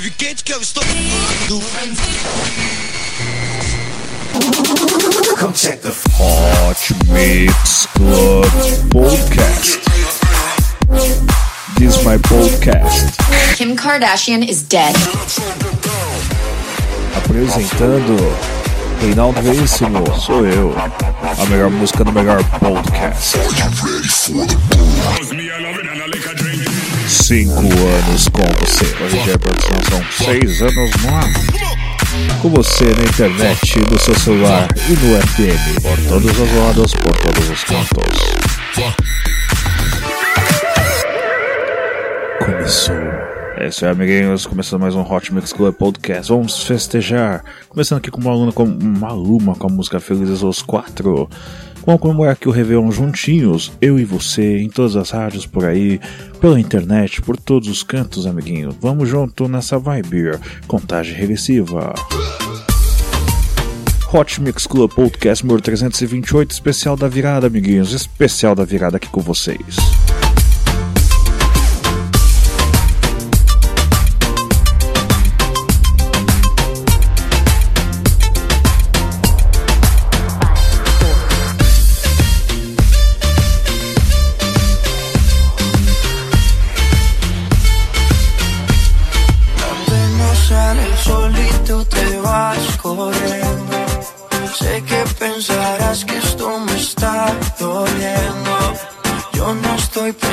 quente que eu estou. Come check the Hot Mix Club Podcast. This is my podcast. Kim Kardashian is dead. Apresentando Reinaldo Veríssimo, sou eu. A melhor música do melhor podcast. Cinco anos com você. Hoje é produção são seis anos no ar. Com você na internet, no seu celular e no FM. Por todos os lados, por todos os cantos. Começou. É isso aí, amiguinhos. Começando mais um Hot Mix Club Podcast. Vamos festejar. Começando aqui com uma aluna com Maluma com a música Felizes os Quatro. Vamos comemorar aqui o Réveillon juntinhos, eu e você, em todas as rádios por aí, pela internet, por todos os cantos, amiguinho. Vamos junto nessa vibe. Contagem regressiva. Hot Mix Club Podcast número 328, especial da virada, amiguinhos. Especial da virada aqui com vocês.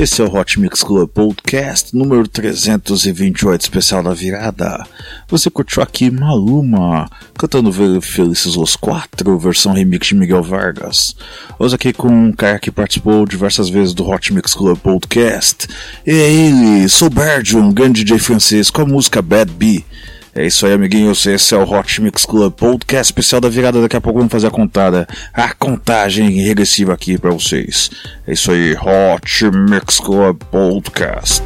Esse é o Hot Mix Club Podcast número 328, especial da virada. Você curtiu aqui Maluma, cantando Felizes os Quatro, versão remix de Miguel Vargas. Hoje aqui com um cara que participou diversas vezes do Hot Mix Club Podcast. E é ele, Sou Berdio, um grande DJ francês, com a música Bad Bee. É isso aí, amiguinhos. Esse é o Hot Mix Club Podcast especial da virada. Daqui a pouco vamos fazer a contada, a contagem regressiva aqui para vocês. Isso aí, Hot Mix Club Podcast.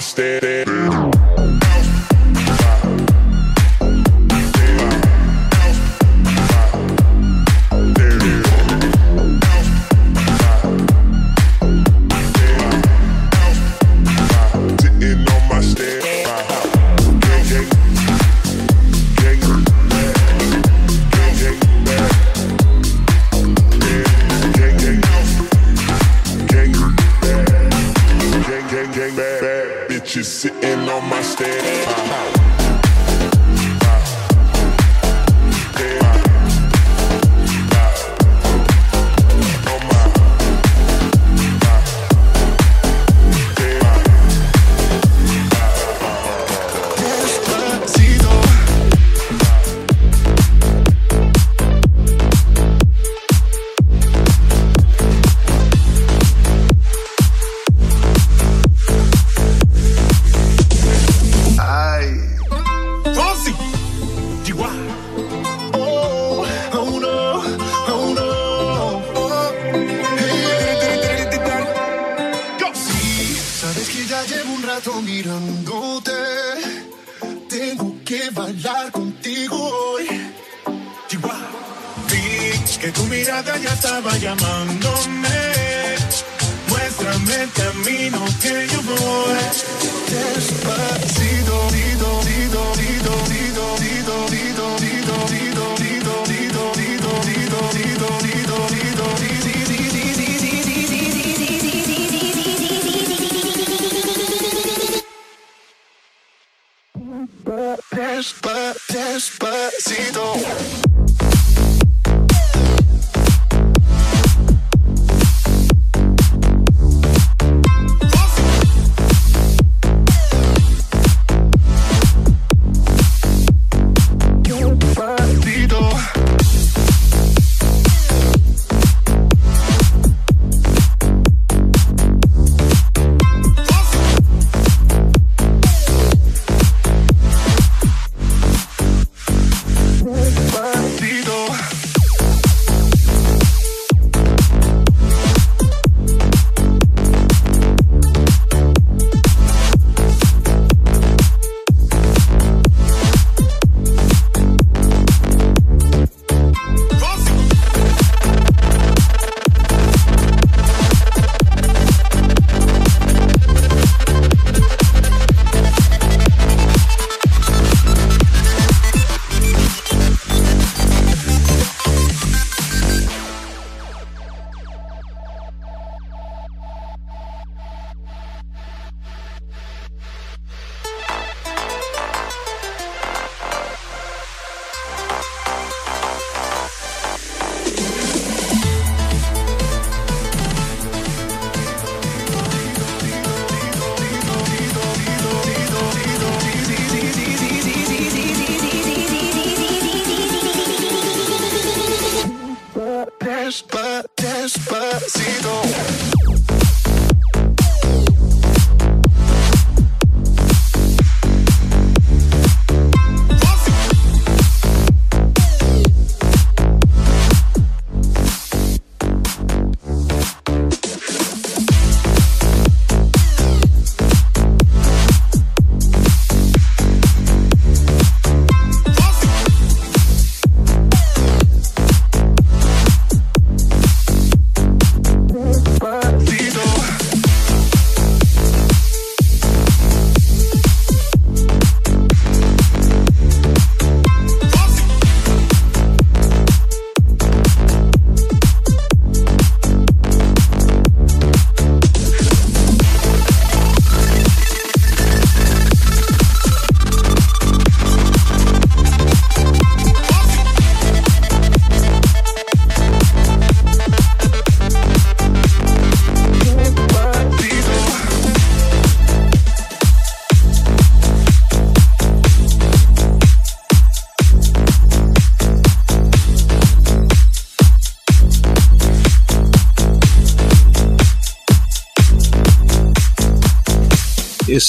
I stand.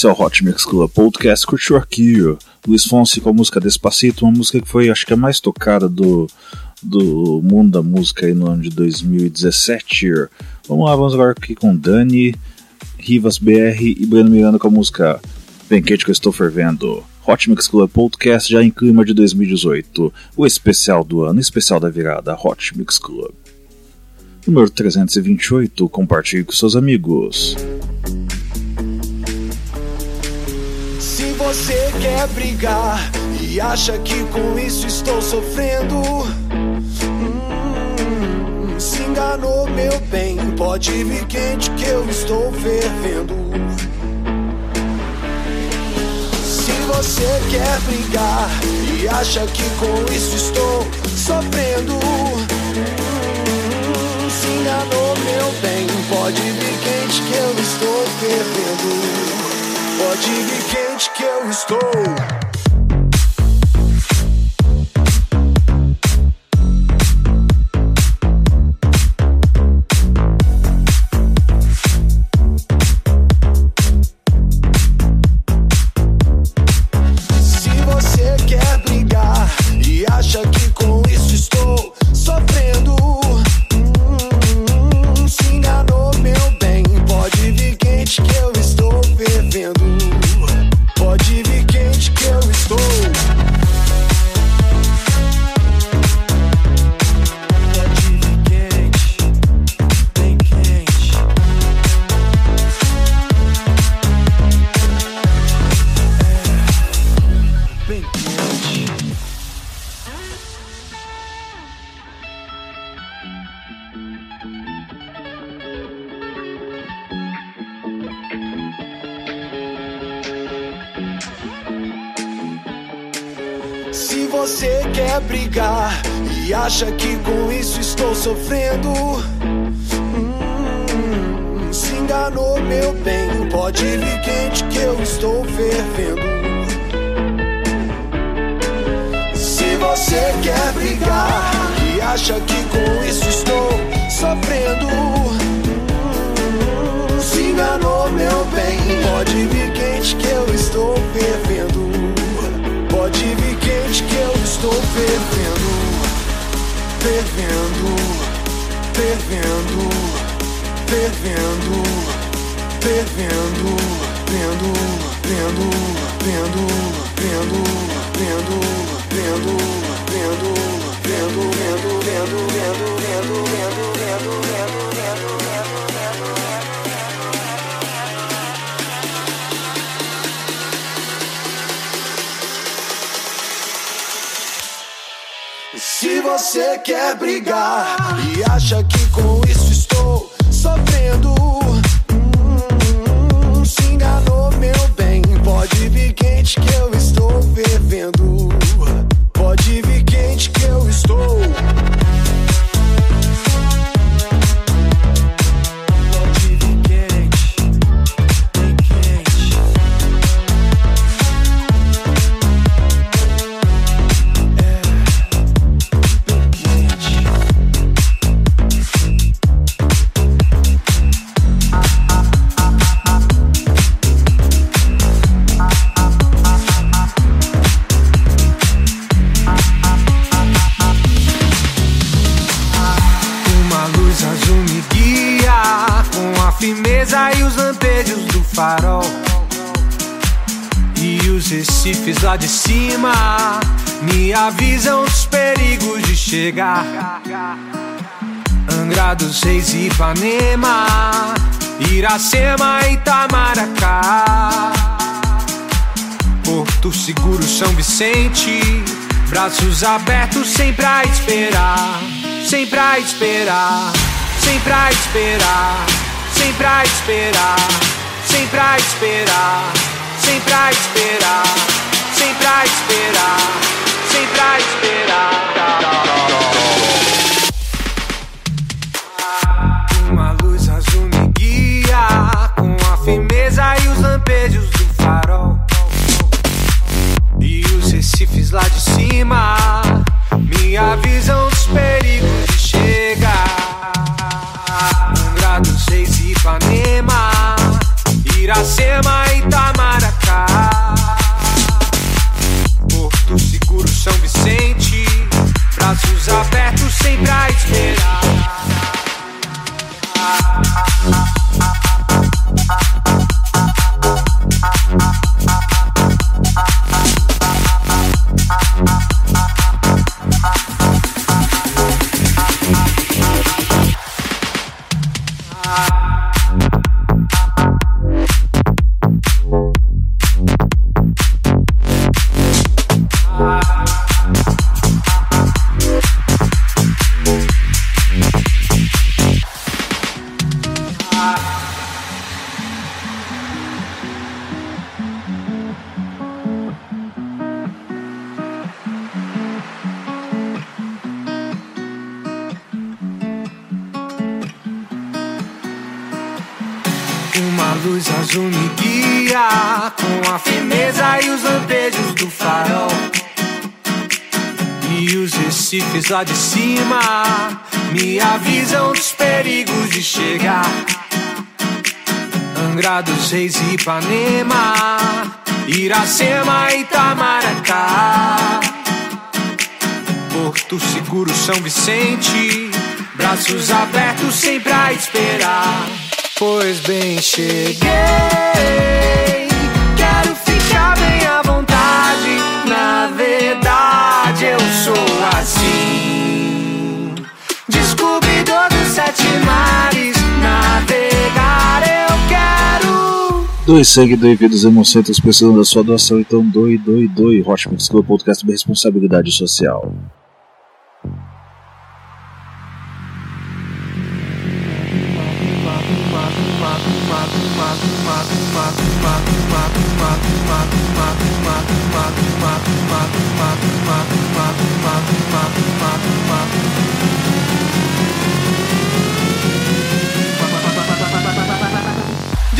Esse é Hot Mix Club Podcast. Curtiu aqui Luiz Fonsi com a música Despacito, uma música que foi, acho que a mais tocada do, do mundo da música aí no ano de 2017. Vamos lá, vamos agora aqui com Dani, Rivas BR e Breno Miranda com a música Bem Quente que eu estou fervendo. Hot Mix Club Podcast já em clima de 2018, o especial do ano, especial da virada, Hot Mix Club. Número 328, compartilhe com seus amigos. Você quer brigar e acha que com isso estou sofrendo, hum, se enganou, meu bem. Pode vir quente que eu estou fervendo. Se você quer brigar e acha que com isso estou sofrendo, hum, se enganou, meu bem. Pode vir quente que eu estou fervendo. Pode vir quente que eu estou. Chegar. Angra dos Reis Ipanema, Iracema Itamaracá. Porto Seguro, São Vicente, braços abertos sempre a esperar, sempre a esperar, sempre a esperar, sempre a esperar, sempre a esperar, sempre a esperar, sempre a esperar, sempre a esperar. Uma luz azul me guia com a firmeza e os lampejos do farol. E os recifes lá de cima me avisam dos perigos de chegar. Angra dos Reis e Ipanema, Iracema e aberto sempre a esperar. Lá de cima me avisam dos perigos de chegar. Angra dos Reis Ipanema, Iracema Itamaracá. Porto Seguro, São Vicente, braços abertos sempre a esperar. Pois bem, cheguei. Sete mares. Navegar eu quero. Dois seguidores hemocentros precisam da sua doação, então doe, doe, doe. Mix Club Podcast de responsabilidade social.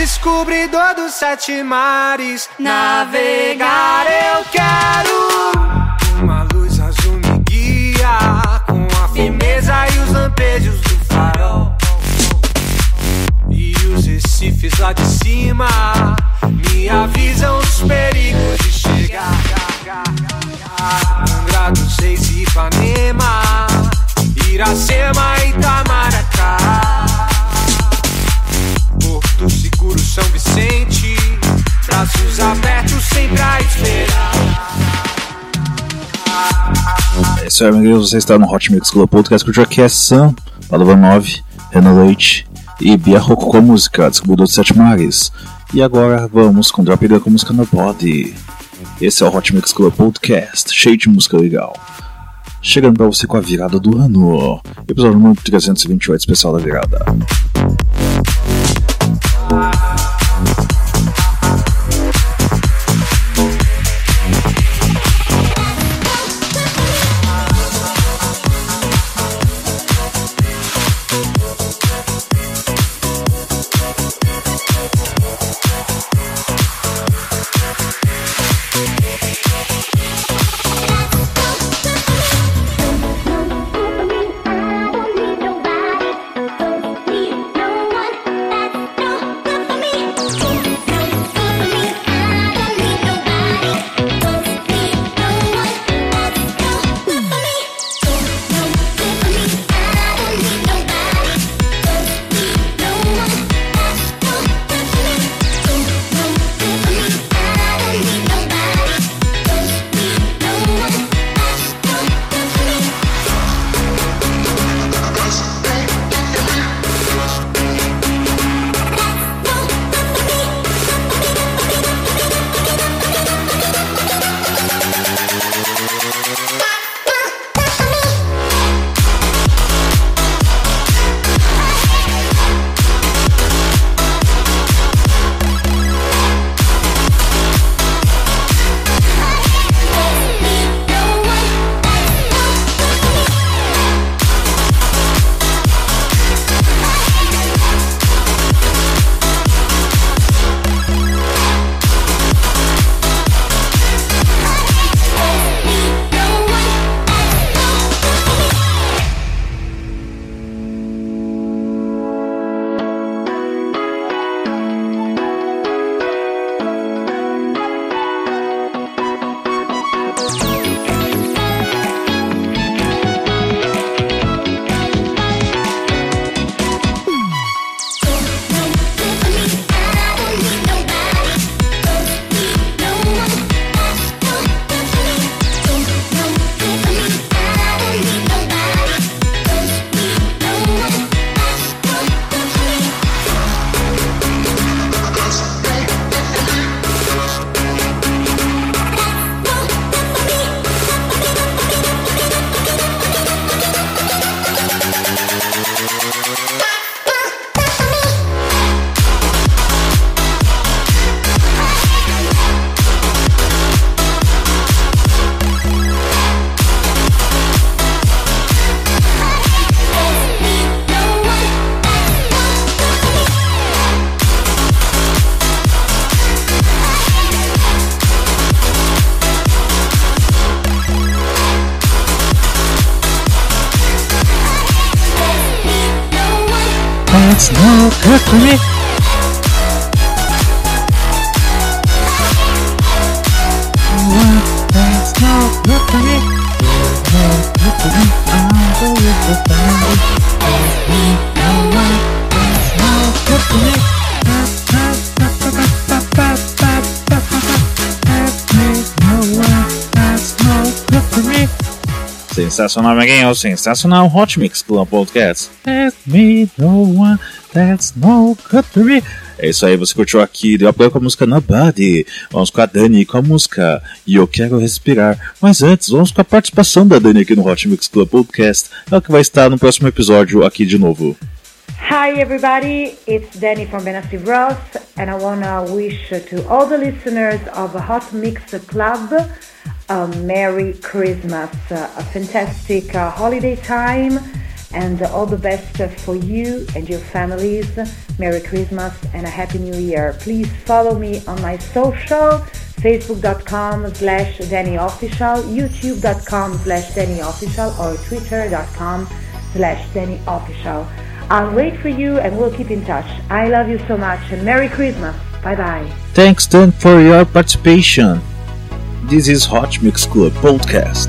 Descobridor dos sete mares, navegar eu quero. Uma luz azul me guia com a firmeza e os lampejos do farol. E os recifes lá de cima me avisam os perigos de chegar. Angra dos Reis Ipanema, Iracema e Itamaracá. Seguro, São Vicente, braços abertos sempre a esperar. É isso aí, amigos. Você está no Hot Mix Club Podcast com o é Sam, Padova 9, Renan Leite e Bia Rocco com a música Descobridor de Sete Mares. E agora vamos com Drop com música No Body. Esse é o Hot Mix Club Podcast, cheio de música legal. Chegando pra você com a virada do ano. Episódio número 328, especial da virada. I Sensacional, amiguinho. Sensacional Hot Mix Club Podcast. Let me no one that's no good for me. É isso aí, você curtiu aqui, deu apoio com a música Nobody. Vamos com a Dani com a música E Eu Quero Respirar. Mas antes, vamos com a participação da Dani aqui no Hot Mix Club Podcast. Ela que vai estar no próximo episódio aqui de novo. Hi, everybody. It's Danny from Benassi Ross, and I want to wish to all the listeners of Hot Mix Club a Merry Christmas, a fantastic uh, holiday time, and all the best for you and your families. Merry Christmas and a Happy New Year. Please follow me on my social facebook.com slash dannyofficial, youtube.com slash dannyofficial, or twitter.com slash dannyofficial. I'll wait for you and we'll keep in touch. I love you so much and Merry Christmas. Bye bye. Thanks, Dan, for your participation. This is Hot Mix Club Podcast.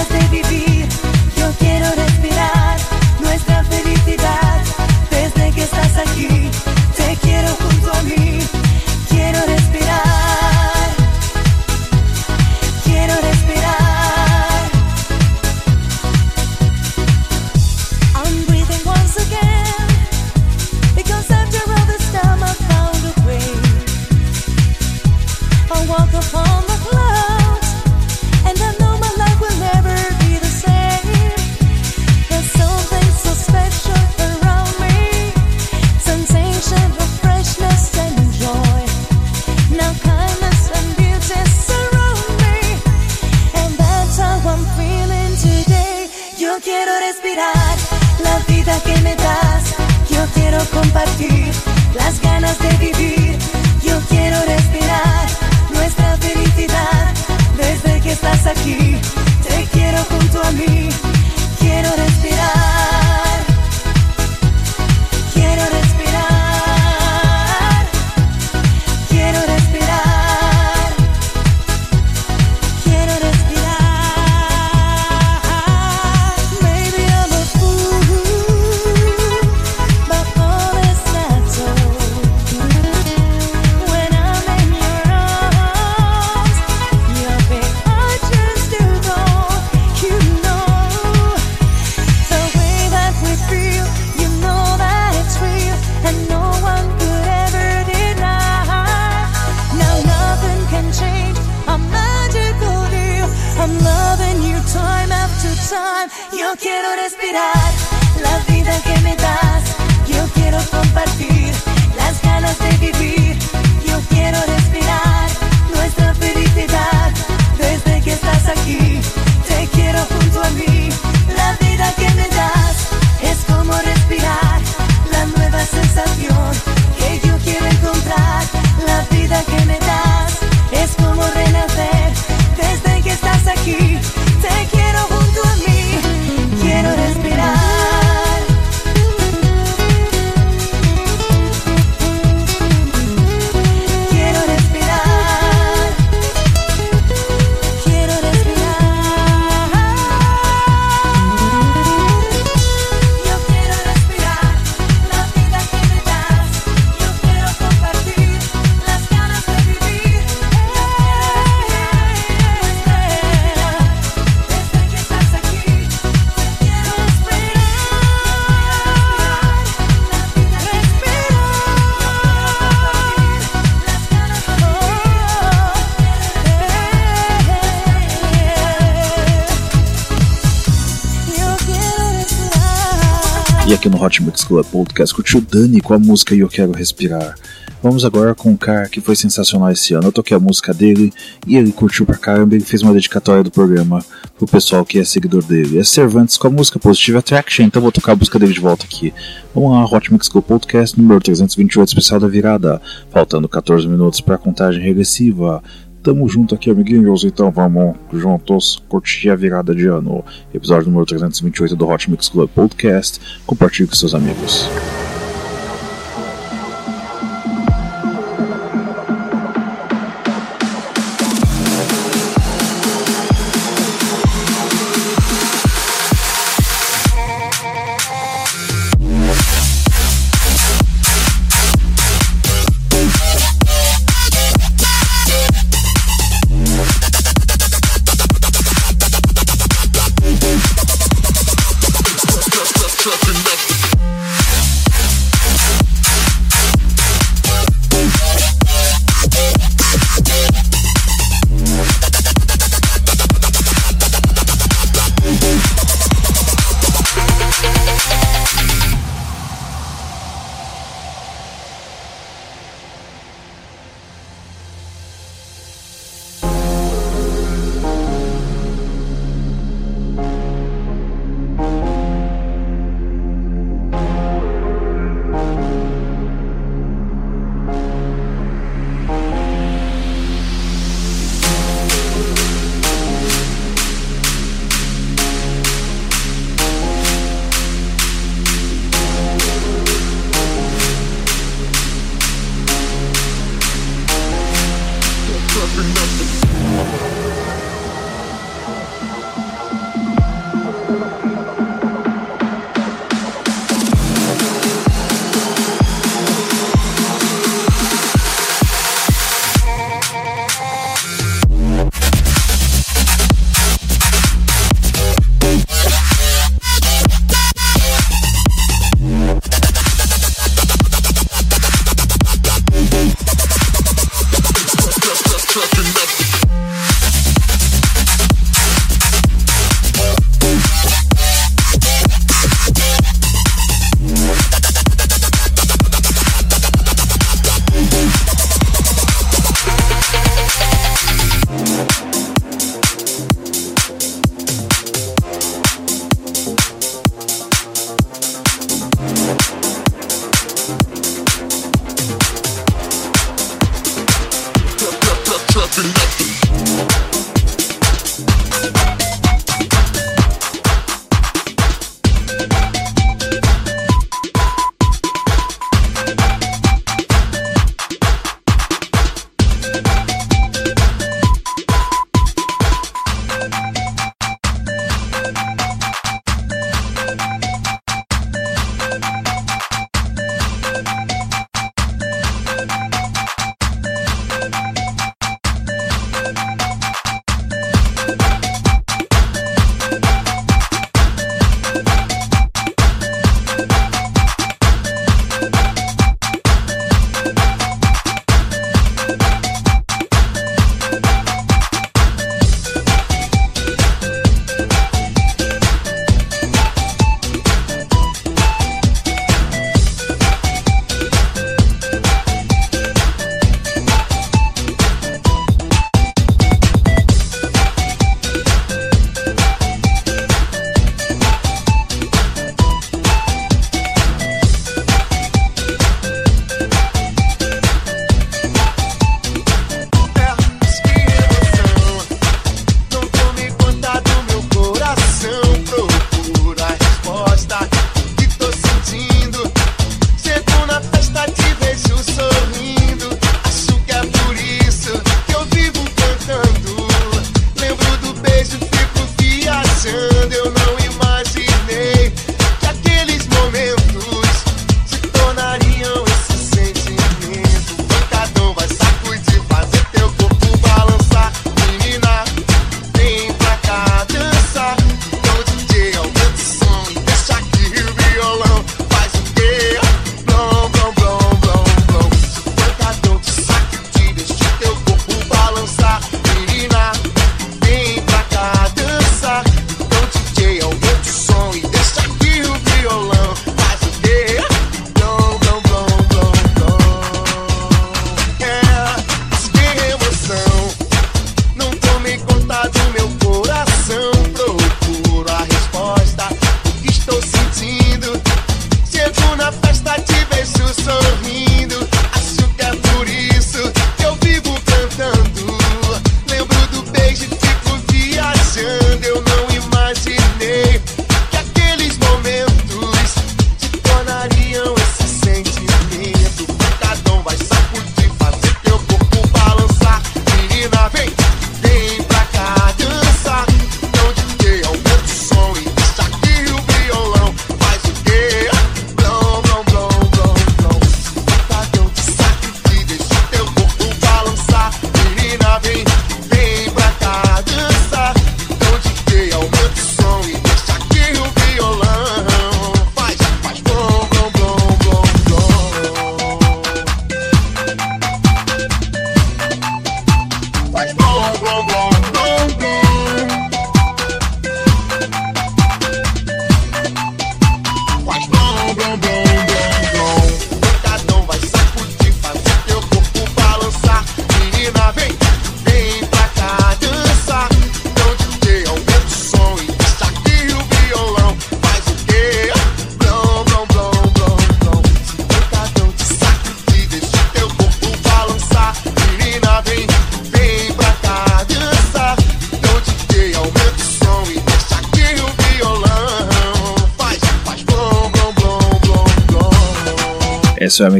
Ganas de vivir. Yo quiero compartir las ganas de vivir. Mix Club Podcast curtiu Dani com a música Eu Quero Respirar. Vamos agora com um cara que foi sensacional esse ano. Eu toquei a música dele e ele curtiu pra caramba. Ele fez uma dedicatória do programa pro pessoal que é seguidor dele. É Cervantes com a música Positive Attraction. Então vou tocar a música dele de volta aqui. Vamos lá, Hot Mix Club Podcast número 328, especial da virada. Faltando 14 minutos pra contagem regressiva. Tamo junto aqui, amiguinhos, então vamos juntos curtir a virada de ano. Episódio número 328 do Hot Mix Club Podcast. Compartilhe com seus amigos.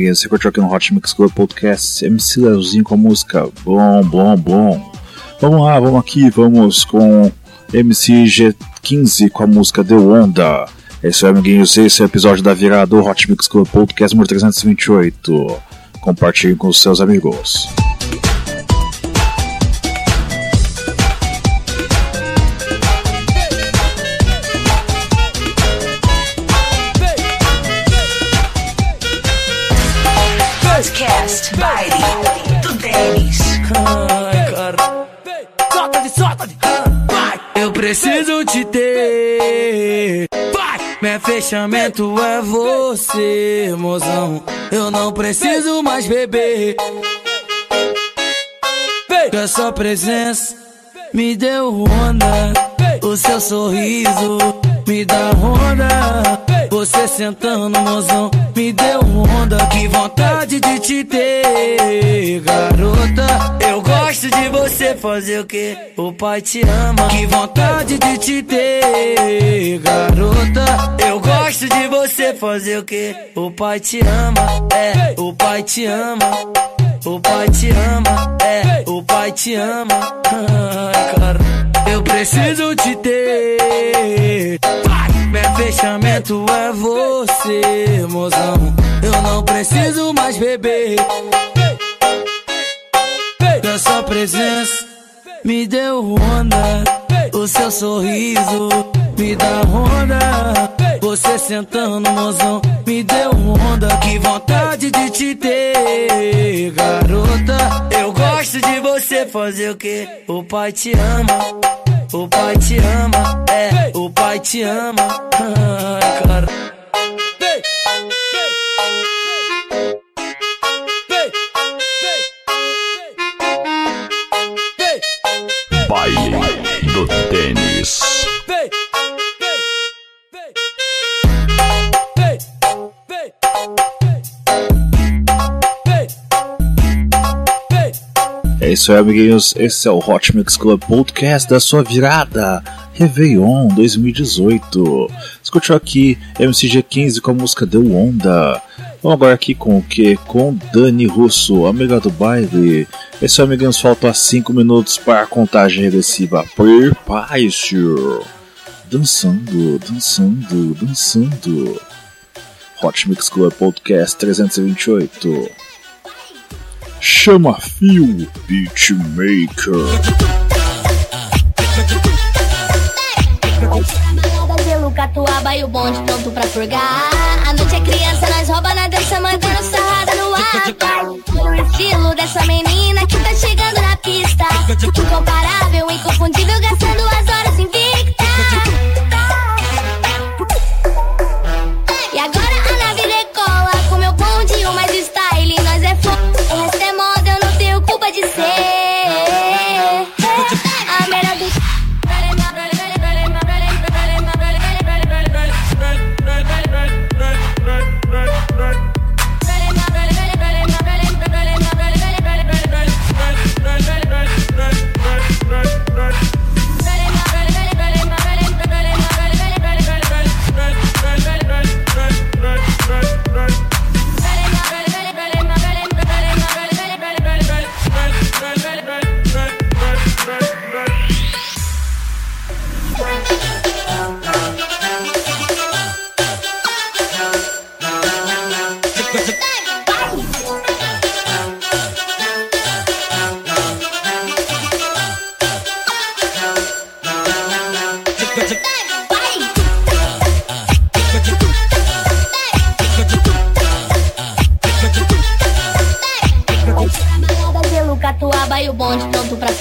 É amiguinhos. Você curtiu aqui no Hot Mix Club Podcast MC Leozinho com a música Bom, Bom, Bom. Vamos lá, vamos aqui, vamos com MC G15 com a música The Onda. É isso aí, amiguinhos. Esse é o episódio da virada do Hot Mix Club Podcast número 328. Compartilhe com seus amigos. Preciso te ter. Vai. Meu fechamento é você, mozão. Eu não preciso mais beber. Que a sua presença me deu onda. O seu sorriso me dá onda. Você sentando, mozão, me deu onda. Que vontade de te ter, garota. Eu gosto de você fazer o que? O pai te ama. Que vontade de te ter, garota. Eu gosto de você fazer o que? O pai te ama, é, o pai te ama. O pai te ama, é, o pai te ama. Ai, cara, eu preciso te ter. Vai, meu fechamento é você, mozão. Eu não preciso mais beber. Da sua presença me deu onda. O seu sorriso me dá onda. Você sentando, mozão, me deu onda. Que vontade de te ter, garota. Eu gosto de você fazer o que? O pai te ama. O pai te ama, é, o pai te ama. Ai, cara. Baile do Tênis. É isso aí, amiguinhos. Esse é o Hot Mix Club Podcast da sua virada. Réveillon 2018. Escutou aqui MCG15 com a música Deu Onda. Vamos agora aqui com o que? Com Dani Russo, amiga do baile. Esse é amiguinhos, faltam 5 minutos para a contagem regressiva. Prepare-se. Dançando, dançando, dançando. Hot Mix Club Podcast 328. Chama Fio Beatmaker. Catuaba e o bonde pronto pra purgar. A noite é criança, nós rouba na dança, mandando sarrada no ar. Pelo estilo dessa menina que tá chegando na pista. Incomparável, inconfundível, gastando as horas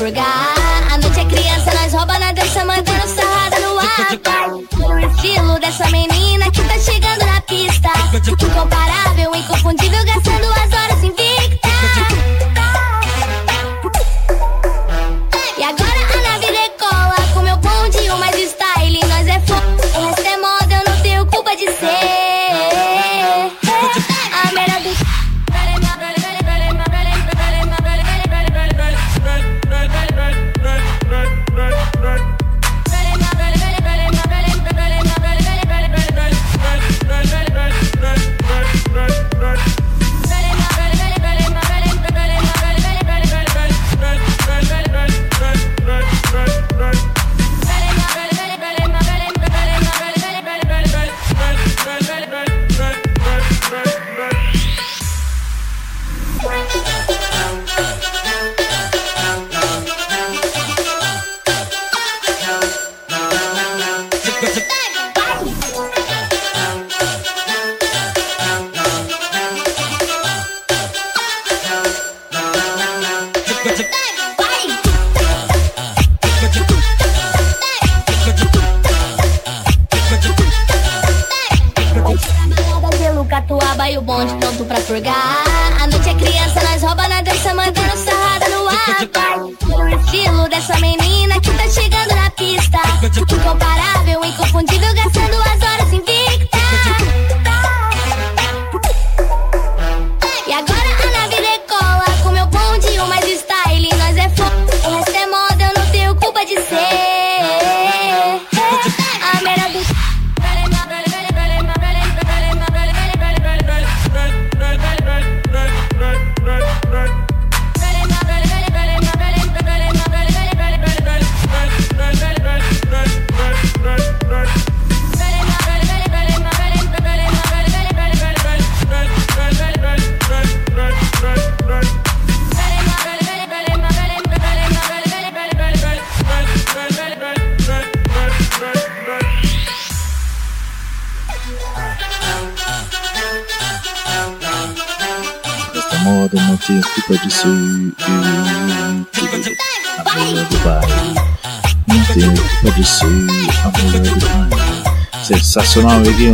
A noite é criança, nós rouba na dança, mandando sarrada no ar. Pelo estilo dessa menina que tá chegando na pista. Incomparável, inconfundível,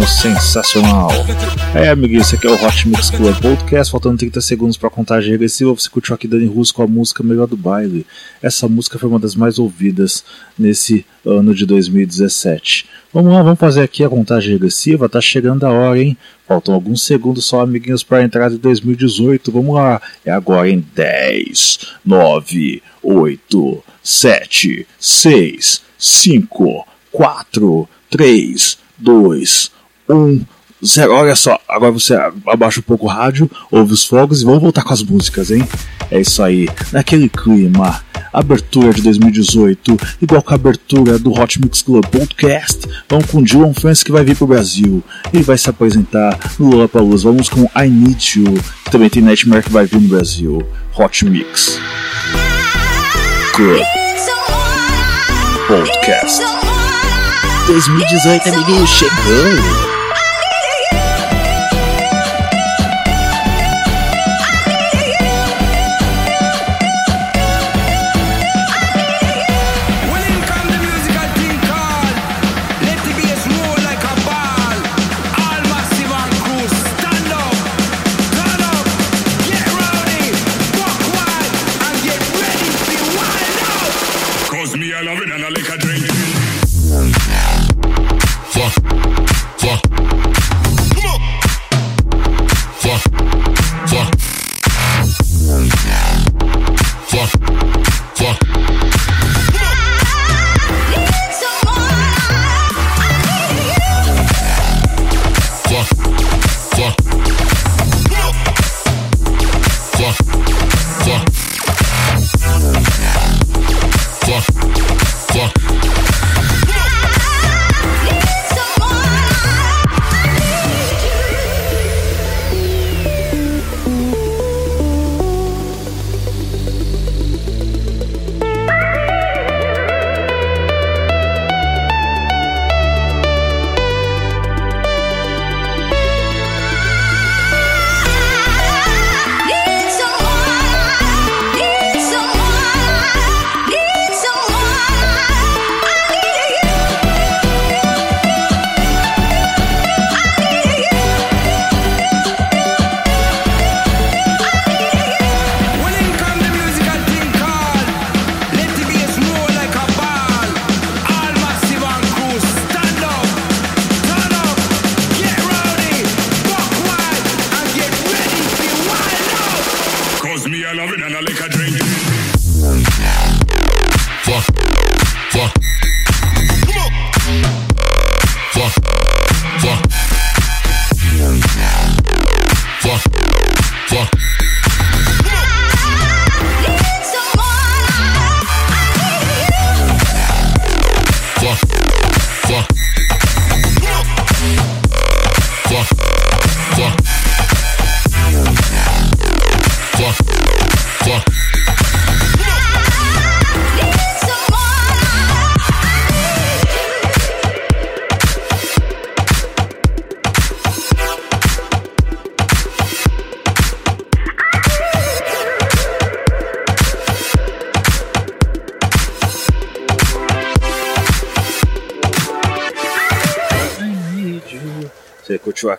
Sensacional. É, amiguinho, esse aqui é o Hot Mix Club Podcast. Faltando 30 segundos para contagem regressiva. Você curtiu aqui Dani Russo com a música Melhor do Baile. Essa música foi uma das mais ouvidas nesse ano de 2017. Vamos lá, vamos fazer aqui a contagem regressiva. Tá chegando a hora, hein? Faltam alguns segundos só, amiguinhos, para a entrada de 2018. Vamos lá, é agora em 10, 9, 8, 7, 6, 5, 4, 3, 2, 1, 0. Olha só, agora você abaixa um pouco o rádio, ouve os fogos e vamos voltar com as músicas, hein? É isso aí, naquele clima. Abertura de 2018, igual com a abertura do Hot Mix Club Podcast. Vamos com Dylan Francis que vai vir pro Brasil. Ele vai se apresentar no Lollapalooza. Vamos com I Need You, que também tem Nightmare que vai vir no Brasil. Hot Mix Club Podcast 2018, amiguinho, chegando!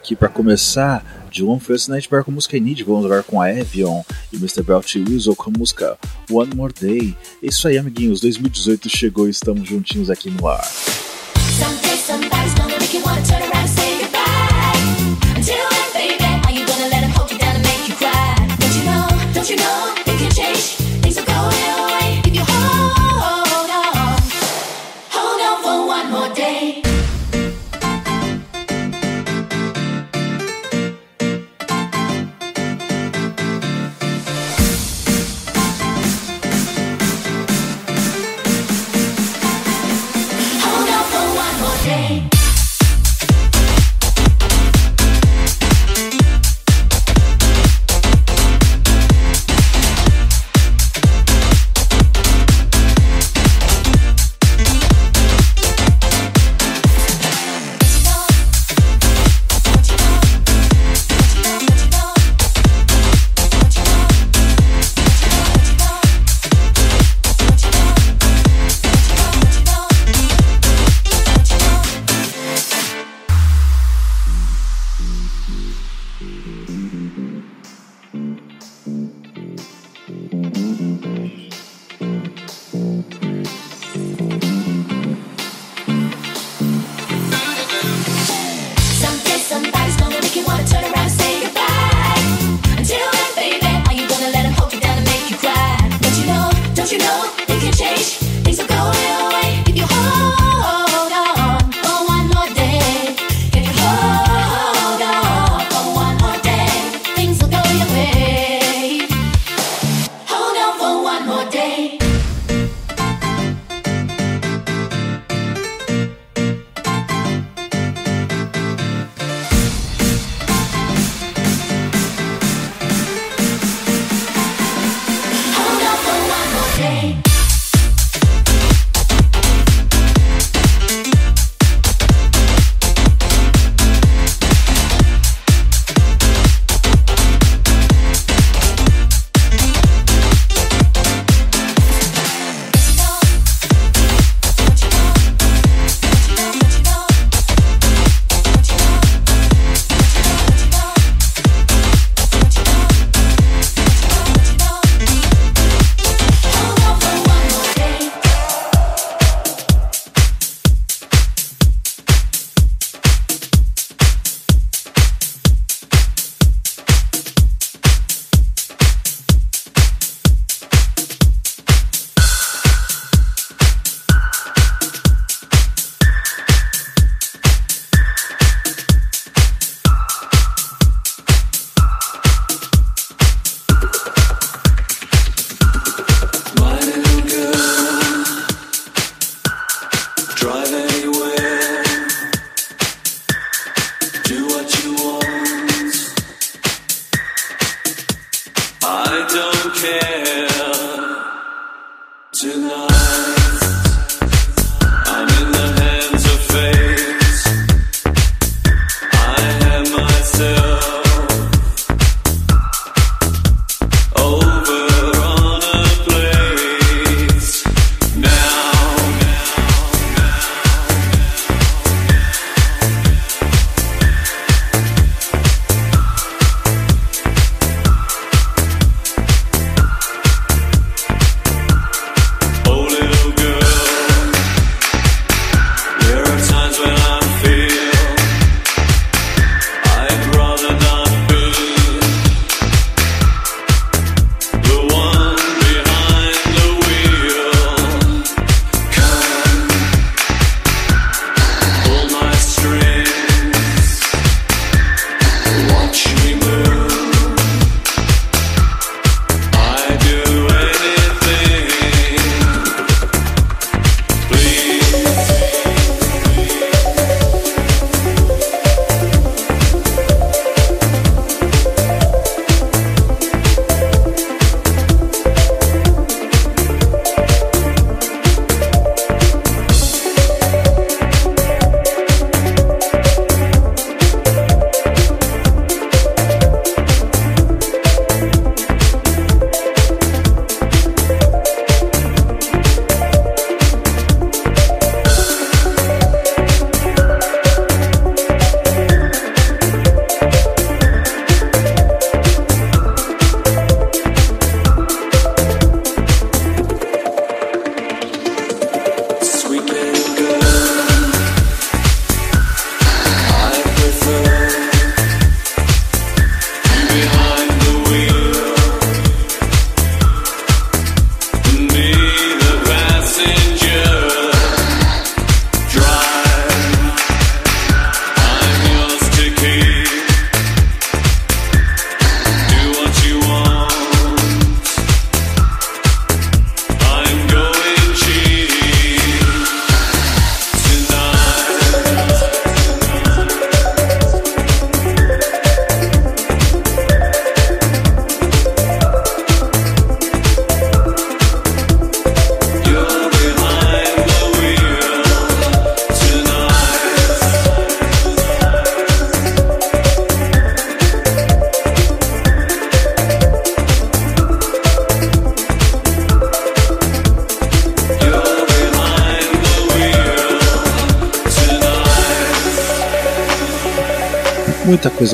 aqui para começar de One First Night Bar com música Need, vamos jogar com a Evion e Mr. Belt Weasel com a música One More Day. É isso aí, amiguinhos, 2018 chegou e estamos juntinhos aqui no ar. You know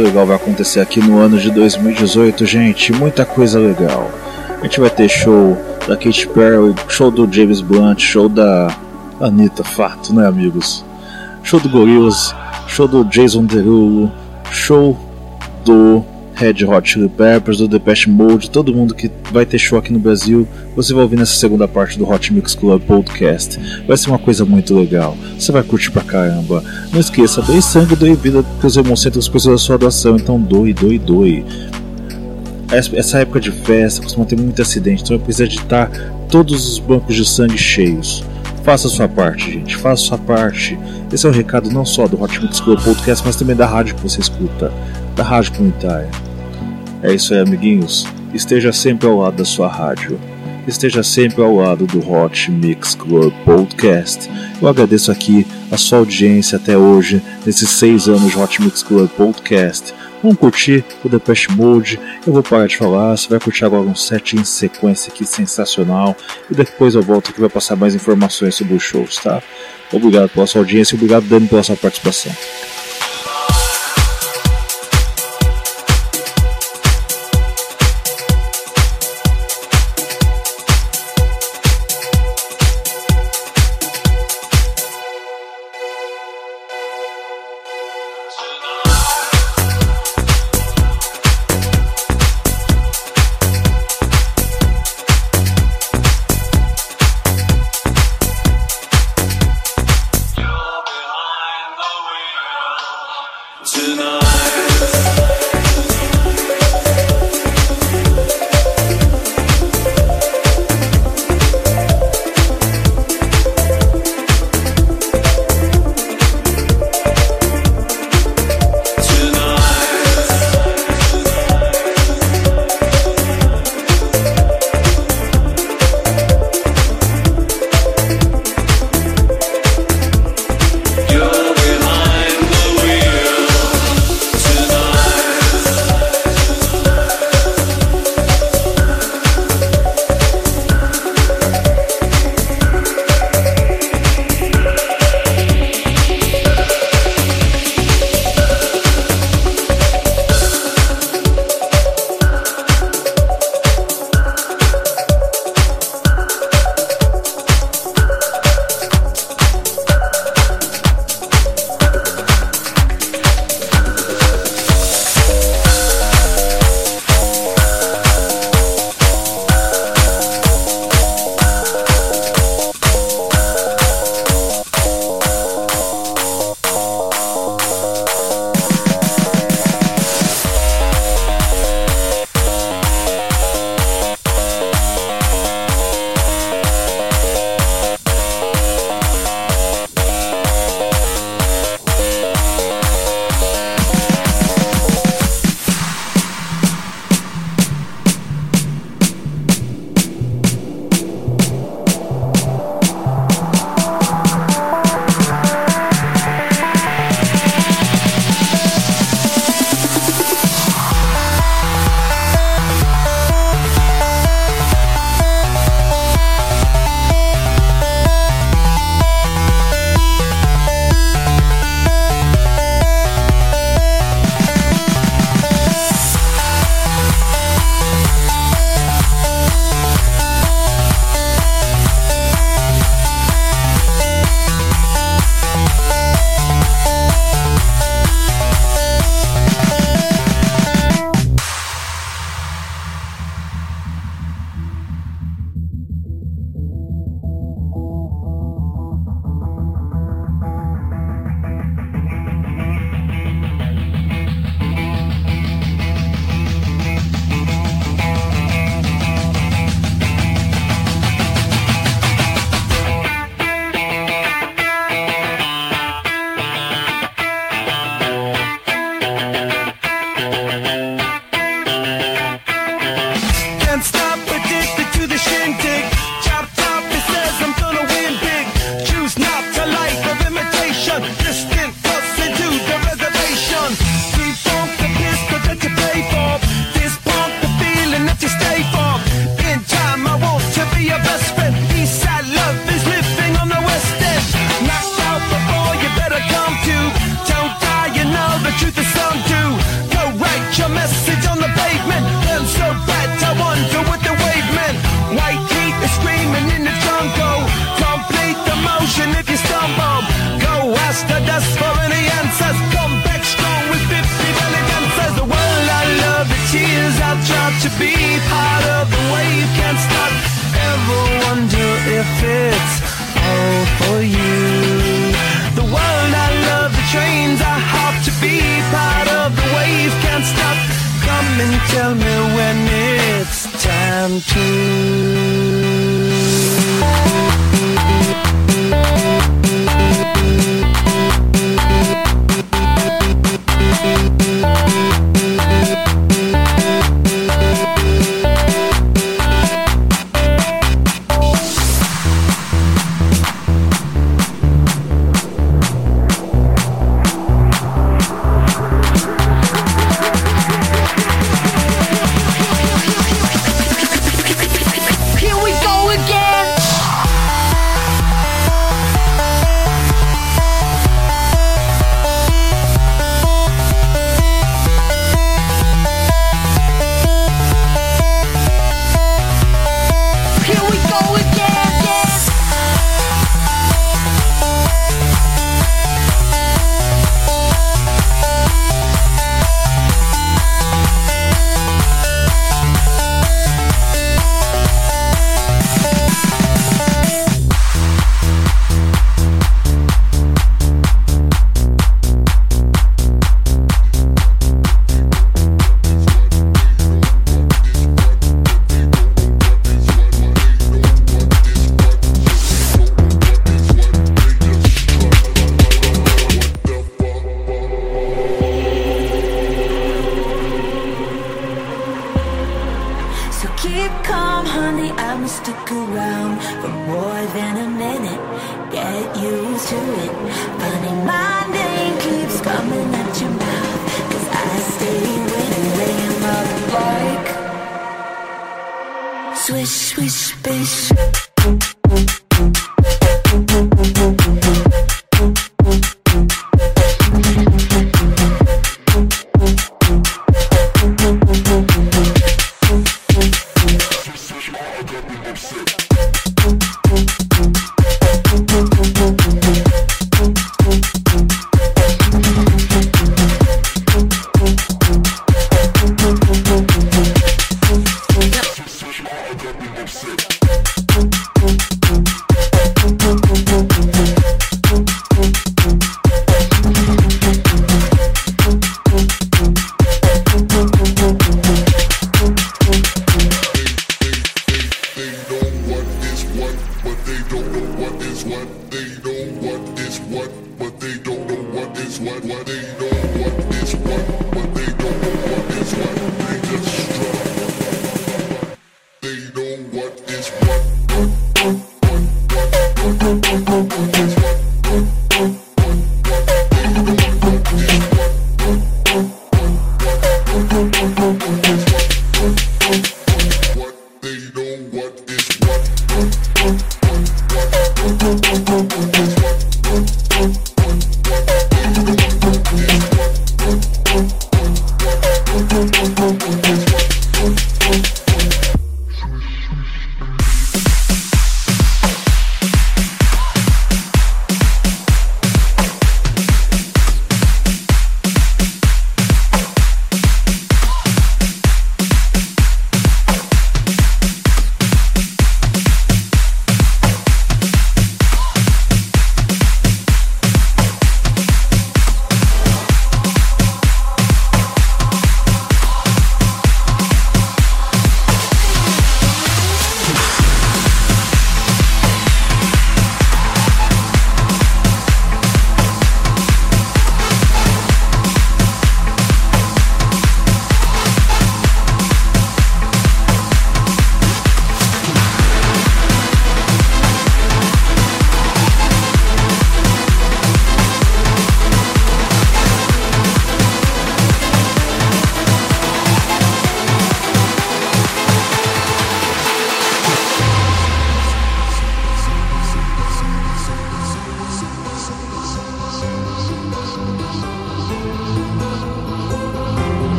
legal vai acontecer aqui no ano de 2018, gente. Muita coisa legal. A gente vai ter show da Katy Perry, show do James Blunt, show da Anitta, fato, né, amigos? Show do Gorillaz, show do Jason Derulo, show do Red Hot Chili Peppers, do Depeche Mode, todo mundo que vai ter show aqui no Brasil, você vai ouvir nessa segunda parte do Hot Mix Club Podcast. Vai ser uma coisa muito legal, você vai curtir pra caramba. Não esqueça, doe sangue, doe vida para os hemocentros pessoas da sua doação, então doe, doe, doe. Essa época de festa costuma ter muito acidente, então precisa de estar todos os bancos de sangue cheios. Faça a sua parte, gente. Faça a sua parte. Esse é o recado não só do Hot Mix Club Podcast, mas também da rádio que você escuta, da rádio comunitária. É isso aí, amiguinhos. Esteja sempre ao lado da sua rádio. Esteja sempre ao lado do Hot Mix Club Podcast. Eu agradeço aqui a sua audiência até hoje, nesses seis anos de Hot Mix Club Podcast. Vamos curtir o Depeche Mode. Eu vou parar de falar. Você vai curtir agora um set em sequência aqui sensacional. E depois eu volto aqui para passar mais informações sobre os shows, tá? Obrigado pela sua audiência obrigado, Dani, pela sua participação.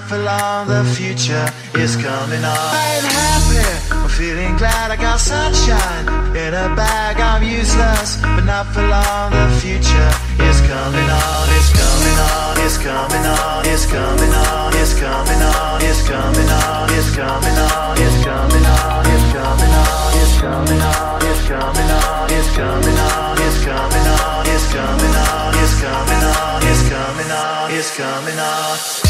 Not for long. The future is coming on. I'm happy. I'm feeling glad I got sunshine in a bag. I'm useless, but not for long. The future is coming on. It's coming on. It's coming on. It's coming on. It's coming on. It's coming on. It's coming on. It's coming on. It's coming on. It's coming on. It's coming on. It's coming on. It's coming on. It's coming on. It's coming on. It's coming on. It's coming on.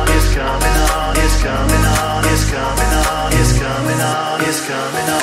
It's coming on.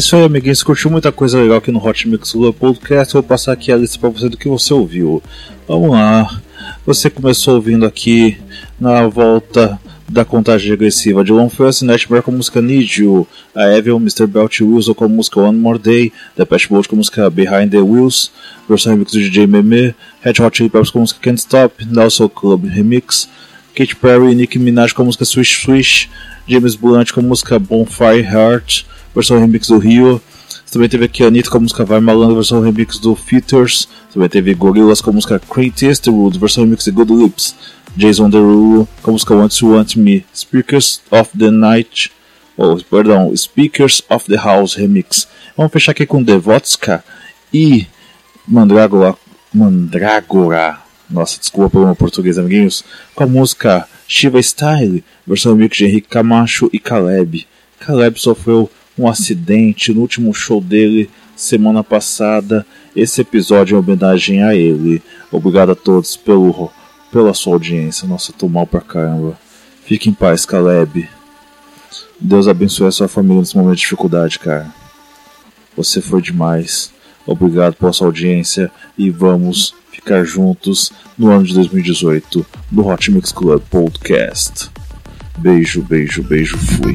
Isso aí, amiguinhos. Curtiu muita coisa legal aqui no Hot Mix Club Podcast. Vou passar aqui a lista para você do que você ouviu. Vamos lá. Você começou ouvindo aqui na volta da contagem regressiva de Long First Nightmare com a música Need You, a Evil Mr. Belt Wilson com a música One More Day, The Patch Bolt com a música Behind the Wheels, versão remix do DJ Meme, Red Hot Chili Peppers com a música Can't Stop, Nelson Club Remix, Katy Perry e Nicki Minaj com a música Swish Swish, James Blunt com a música Bonfire Heart, versão remix do Rio. Também teve aqui a Anitta com a música Vai Malandro, versão remix do Features. Também teve Gorillaz com a música Crazy Eastwood, versão remix de Good Lips. Jason Derulo com a música Want You Want Me. Speakers of the Night, oh, perdão, Speakers of the House remix. Vamos fechar aqui com Devotska e Mandrágora Mandrágora. Nossa, desculpa pelo meu português, amiguinhos. Com a música Shiva Style, versão remix de Henrique Camacho e Caleb. Caleb sofreu um acidente no último show dele semana passada. Esse episódio é em homenagem a ele. Obrigado a todos pelo, pela sua audiência. Nossa, tô mal pra caramba. Fique em paz, Caleb. Deus abençoe a sua família nesse momento de dificuldade, cara. Você foi demais. Obrigado pela sua audiência e vamos ficar juntos no ano de 2018 do Hot Mix Club Podcast. Beijo, beijo, beijo, fui.